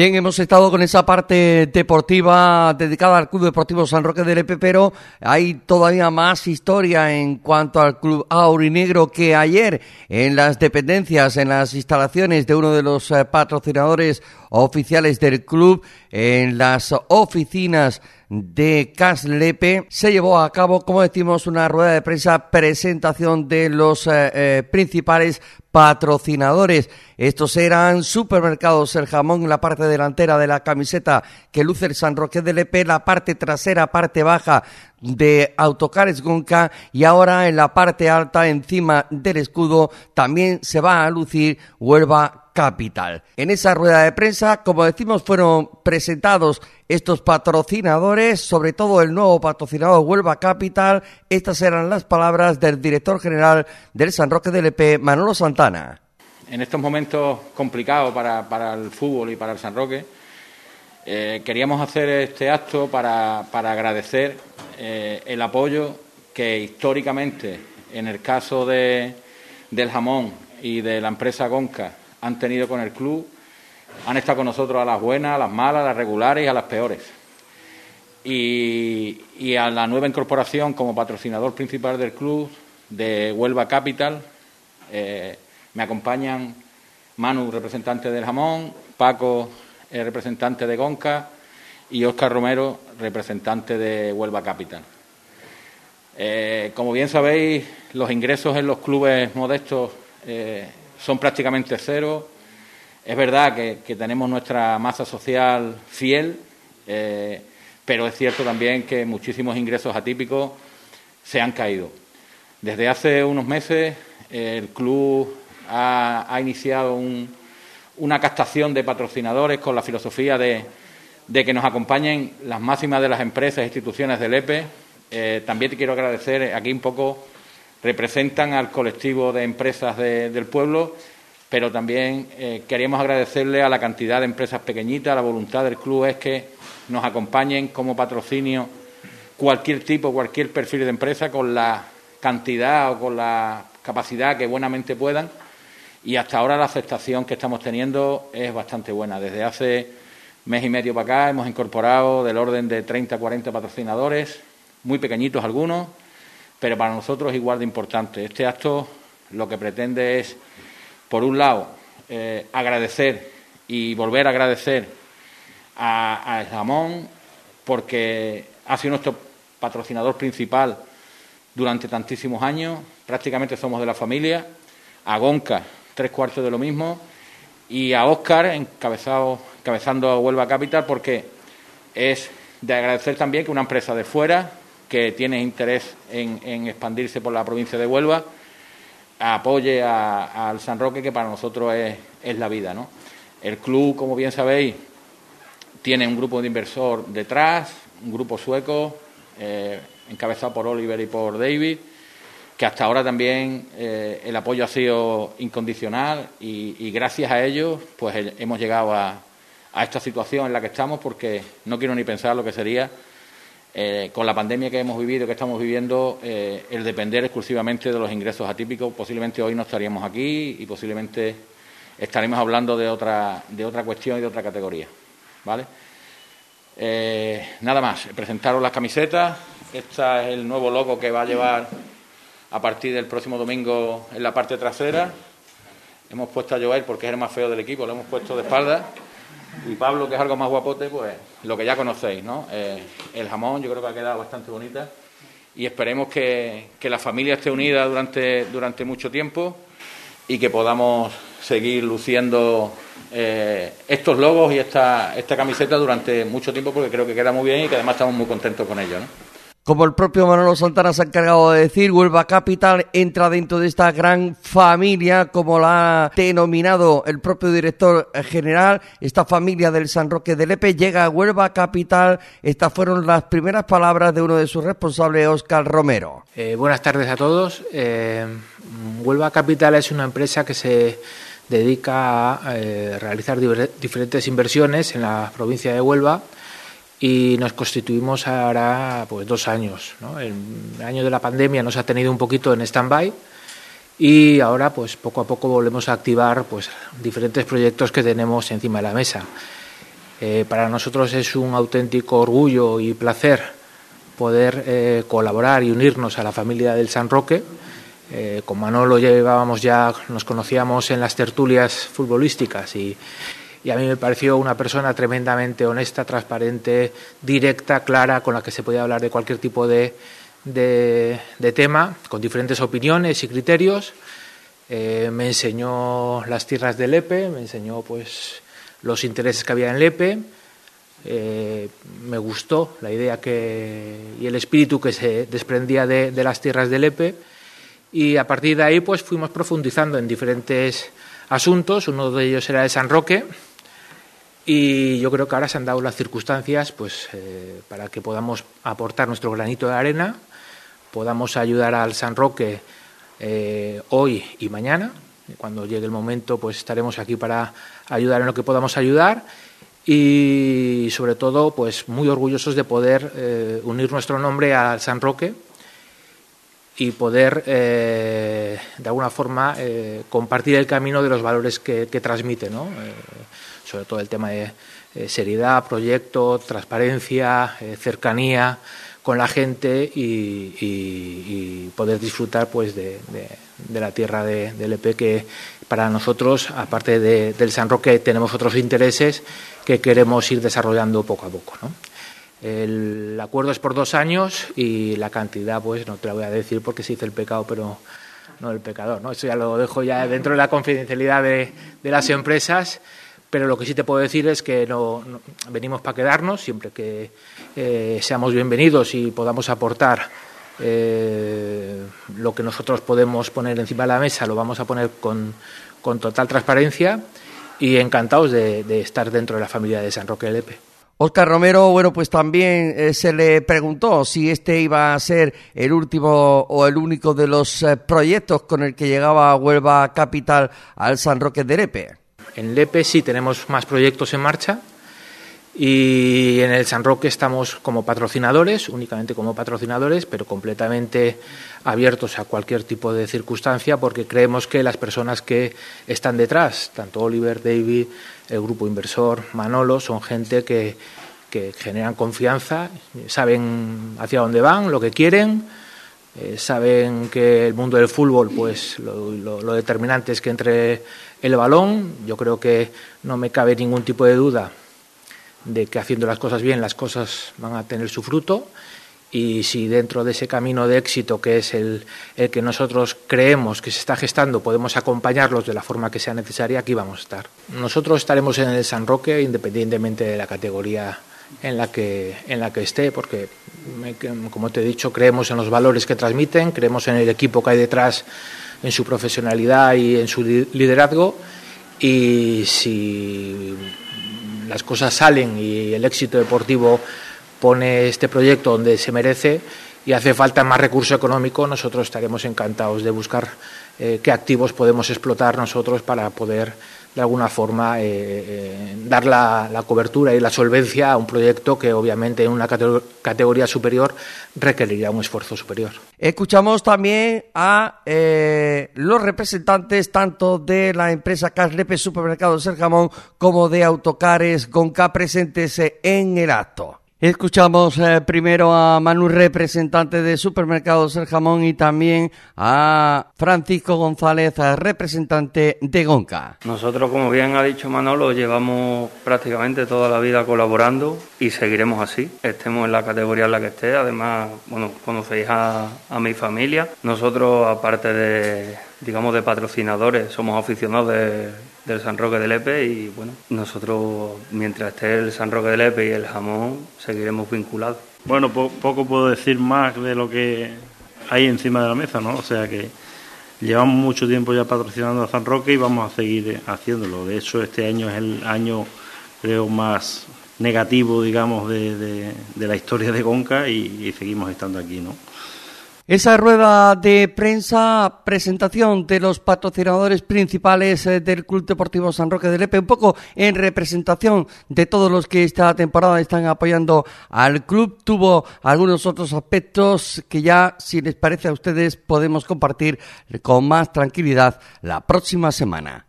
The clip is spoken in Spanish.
Bien, hemos estado con esa parte deportiva dedicada al Club Deportivo San Roque del Epe, pero hay todavía más historia en cuanto al Club Aurinegro que ayer en las dependencias, en las instalaciones de uno de los eh, patrocinadores oficiales del club, en las oficinas de Caslepe se llevó a cabo, como decimos, una rueda de prensa presentación de los eh, eh, principales patrocinadores. Estos eran Supermercados El Jamón, la parte delantera de la camiseta que luce el San Roque del EP, la parte trasera, parte baja de Autocares Gonca y ahora en la parte alta, encima del escudo, también se va a lucir Huelva Capital. En esa rueda de prensa, como decimos, fueron presentados estos patrocinadores, sobre todo el nuevo patrocinador Huelva Capital. Estas eran las palabras del director general del San Roque del EP, Manolo Santana. En estos momentos complicados para, el fútbol y para el San Roque, eh, queríamos hacer este acto para, agradecer eh, el apoyo que históricamente, en el caso de, del jamón y de la empresa Gonca, han tenido con el club han estado con nosotros a las buenas, a las malas, a las regulares y a las peores. Y, a la nueva incorporación como patrocinador principal del club de Huelva Capital eh, me acompañan Manu, representante del jamón, Paco, representante de Gonca y Óscar Romero, representante de Huelva Capital. Eh, como bien sabéis, los ingresos en los clubes modestos eh, son prácticamente cero es verdad que, tenemos nuestra masa social fiel, eh, pero es cierto también que muchísimos ingresos atípicos se han caído. Desde hace unos meses el club ha, iniciado una captación de patrocinadores con la filosofía de, que nos acompañen las máximas de las empresas e instituciones del EPE. Eh, también te quiero agradecer, aquí un poco representan al colectivo de empresas del pueblo pero también eh, queríamos agradecerle a la cantidad de empresas pequeñitas, la voluntad del club es que nos acompañen como patrocinio cualquier tipo, cualquier perfil de empresa con la cantidad o con la capacidad que buenamente puedan y hasta ahora la aceptación que estamos teniendo es bastante buena. Desde hace mes y medio para acá hemos incorporado del orden de 30 a 40 patrocinadores, muy pequeñitos algunos, pero para nosotros igual de importante. Este acto lo que pretende es por un lado, eh, agradecer y volver a agradecer a, a Jamón porque ha sido nuestro patrocinador principal durante tantísimos años, prácticamente somos de la familia, a Gonca, tres cuartos de lo mismo, y a Óscar, encabezado, encabezando a Huelva Capital, porque es de agradecer también que una empresa de fuera, que tiene interés en expandirse por la provincia de Huelva, apoye al San Roque, que para nosotros es, la vida. ¿no? El club, como bien sabéis, tiene un grupo de inversor detrás, un grupo sueco, eh, encabezado por Oliver y por David, que hasta ahora también eh, el apoyo ha sido incondicional y, gracias a ellos pues hemos llegado a, a esta situación en la que estamos porque no quiero ni pensar lo que sería eh, con la pandemia que hemos vivido, que estamos viviendo, eh, el depender exclusivamente de los ingresos atípicos, posiblemente hoy no estaríamos aquí y posiblemente estaremos hablando de otra, de otra cuestión y de otra categoría. ¿Vale? Eh, nada más, presentaros las camisetas. Este es el nuevo logo que va a llevar a partir del próximo domingo en la parte trasera. Hemos puesto a Joel porque es el más feo del equipo, lo hemos puesto de espalda. Y Pablo, que es algo más guapote, pues lo que ya conocéis, ¿no? Eh, el jamón yo creo que ha quedado bastante bonita y esperemos que, la familia esté unida durante, durante mucho tiempo y que podamos seguir luciendo eh, estos logos y esta, esta camiseta durante mucho tiempo porque creo que queda muy bien y que además estamos muy contentos con ello, ¿no? Como el propio Manolo Santana se ha encargado de decir, Huelva Capital entra dentro de esta gran familia, como la ha denominado el propio director general, esta familia del San Roque de Lepe llega a Huelva Capital. Estas fueron las primeras palabras de uno de sus responsables, Óscar Romero. Eh, buenas tardes a todos. Eh, Huelva Capital es una empresa que se dedica a eh, realizar diferentes inversiones en la provincia de Huelva y nos constituimos ahora pues dos años. El año de la pandemia nos ha tenido un poquito en stand-by y ahora pues poco a poco volvemos a activar pues diferentes proyectos que tenemos encima de la mesa. Eh, para nosotros es un auténtico orgullo y placer poder eh, colaborar y unirnos a la familia del San Roque. Eh, con Manolo llevábamos ya, nos conocíamos en las tertulias futbolísticas y, y, a mí me pareció una persona tremendamente honesta, transparente, directa, clara, con la que se podía hablar de cualquier tipo de, de, tema, con diferentes opiniones y criterios. me enseñó las tierras de Lepe, me enseñó pues los intereses que había en Lepe. Eh, me gustó la idea que, y el espíritu que se desprendía de, de, las tierras de Lepe y a partir de ahí pues fuimos profundizando en diferentes asuntos, uno de ellos era de San Roque y yo creo que ahora se han dado las circunstancias pues eh, para que podamos aportar nuestro granito de arena, podamos ayudar al San Roque eh, hoy y mañana. Cuando llegue el momento, pues estaremos aquí para ayudar en lo que podamos ayudar. Y sobre todo, pues muy orgullosos de poder eh, unir nuestro nombre al San Roque y poder eh, de alguna forma eh, compartir el camino de los valores que, transmite, ¿no? Eh, sobre todo el tema de seriedad, proyecto, transparencia, cercanía con la gente y, poder disfrutar pues de, la tierra de, del EP que para nosotros, aparte de, del San Roque, tenemos otros intereses que queremos ir desarrollando poco a poco. ¿no? El acuerdo es por dos años y la cantidad, pues no te la voy a decir porque se hizo el pecado, pero no el pecador. ¿no? Eso ya lo dejo ya dentro de la confidencialidad de, de las empresas pero lo que sí te puedo decir es que no, venimos para quedarnos, siempre que eh, seamos bienvenidos y podamos aportar eh, lo que nosotros podemos poner encima de la mesa, lo vamos a poner con, con total transparencia y encantados de, estar dentro de la familia de San Roque Lepe. Oscar Romero, bueno, pues también eh, se le preguntó si este iba a ser el último o el único de los eh, proyectos con el que llegaba Huelva Capital al San Roque de Lepe. En Lepe sí tenemos más proyectos en marcha y en el San Roque estamos como patrocinadores, únicamente como patrocinadores, pero completamente abiertos a cualquier tipo de circunstancia porque creemos que las personas que están detrás, tanto Oliver, David, el grupo inversor, Manolo, son gente que, generan confianza, saben hacia dónde van, lo que quieren, eh, saben que el mundo del fútbol, pues lo determinante es que entre el balón. Yo creo que no me cabe ningún tipo de duda de que haciendo las cosas bien las cosas van a tener su fruto y si dentro de ese camino de éxito que es el, el, que nosotros creemos que se está gestando podemos acompañarlos de la forma que sea necesaria, aquí vamos a estar. Nosotros estaremos en el San Roque independientemente de la categoría en la que, en la que esté, porque, como te he dicho, creemos en los valores que transmiten, creemos en el equipo que hay detrás en su profesionalidad y en su liderazgo y si las cosas salen y el éxito deportivo pone este proyecto donde se merece y hace falta más recurso económico, nosotros estaremos encantados de buscar eh, qué activos podemos explotar nosotros para poder de alguna forma eh, eh, dar la, cobertura y la solvencia a un proyecto que obviamente en una categoría superior requeriría un esfuerzo superior. Escuchamos también a los representantes tanto de la empresa Caslepe Supermercados El Jamón como de Autocares Gonca presentes en el acto. Escuchamos eh, primero a Manu, representante de Supermercados El Jamón, y también a Francisco González, representante de Gonca. Nosotros, como bien ha dicho Manolo, llevamos prácticamente toda la vida colaborando y seguiremos así, estemos en la categoría en la que esté. Además, bueno, conocéis a, a mi familia. Nosotros, aparte de, digamos, de patrocinadores, somos aficionados de del San Roque de Lepe y bueno, nosotros mientras esté el San Roque de Lepe y el jamón seguiremos vinculados. Bueno, po poco puedo decir más de lo que hay encima de la mesa, ¿no? O sea que llevamos mucho tiempo ya patrocinando a San Roque y vamos a seguir haciéndolo. De hecho, este año es el año creo más negativo, digamos, de, de, la historia de Gonca y, y seguimos estando aquí, ¿no? Esa rueda de prensa, presentación de los patrocinadores principales eh, del Club Deportivo San Roque de Lepe, un poco en representación de todos los que esta temporada están apoyando al club. Tuvo algunos otros aspectos que ya, si les parece a ustedes, podemos compartir con más tranquilidad la próxima semana.